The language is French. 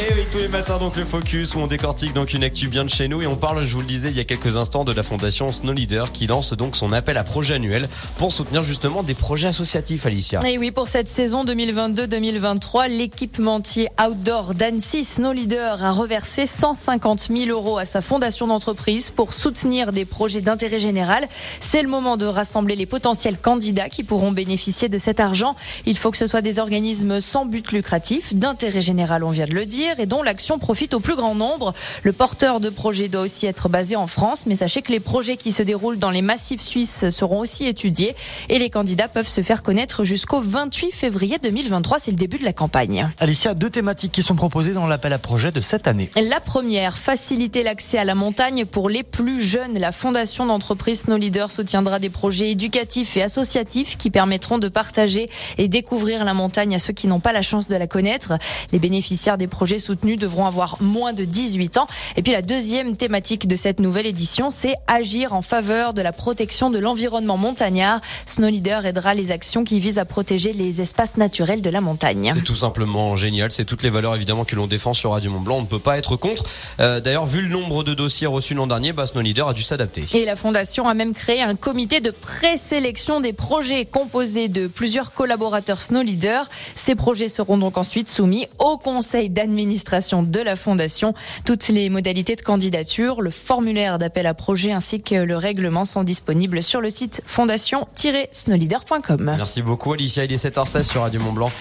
Et oui, tous les matins, donc le focus où on décortique donc une actu bien de chez nous et on parle, je vous le disais il y a quelques instants, de la fondation Snow Leader qui lance donc son appel à projet annuel pour soutenir justement des projets associatifs, Alicia. Et oui, pour cette saison 2022-2023, l'équipementier outdoor d'Annecy Snow Leader a reversé 150 000 euros à sa fondation d'entreprise pour soutenir des projets d'intérêt général. C'est le moment de rassembler les potentiels candidats qui pourront bénéficier de cet argent. Il faut que ce soit des organismes sans but lucratif, d'intérêt général, on vient de le dire et dont l'action profite au plus grand nombre. Le porteur de projet doit aussi être basé en France, mais sachez que les projets qui se déroulent dans les massifs suisses seront aussi étudiés et les candidats peuvent se faire connaître jusqu'au 28 février 2023. C'est le début de la campagne. Alicia, deux thématiques qui sont proposées dans l'appel à projet de cette année. La première, faciliter l'accès à la montagne pour les plus jeunes. La fondation d'entreprise Snow Leader soutiendra des projets éducatifs et associatifs qui permettront de partager et découvrir la montagne à ceux qui n'ont pas la chance de la connaître. Les bénéficiaires des projets soutenus devront avoir moins de 18 ans. Et puis la deuxième thématique de cette nouvelle édition, c'est agir en faveur de la protection de l'environnement montagnard. Snow Leader aidera les actions qui visent à protéger les espaces naturels de la montagne. C'est tout simplement génial. C'est toutes les valeurs évidemment que l'on défend sur Radio Mont Blanc. On ne peut pas être contre. Euh, D'ailleurs, vu le nombre de dossiers reçus l'an dernier, bah, Snow Leader a dû s'adapter. Et la fondation a même créé un comité de présélection des projets composé de plusieurs collaborateurs Snow Leader. Ces projets seront donc ensuite soumis au conseil d'administration de la fondation. Toutes les modalités de candidature, le formulaire d'appel à projet ainsi que le règlement sont disponibles sur le site fondation-snowleader.com. Merci beaucoup Alicia. Il est 7h16 sur Radio Mont Blanc.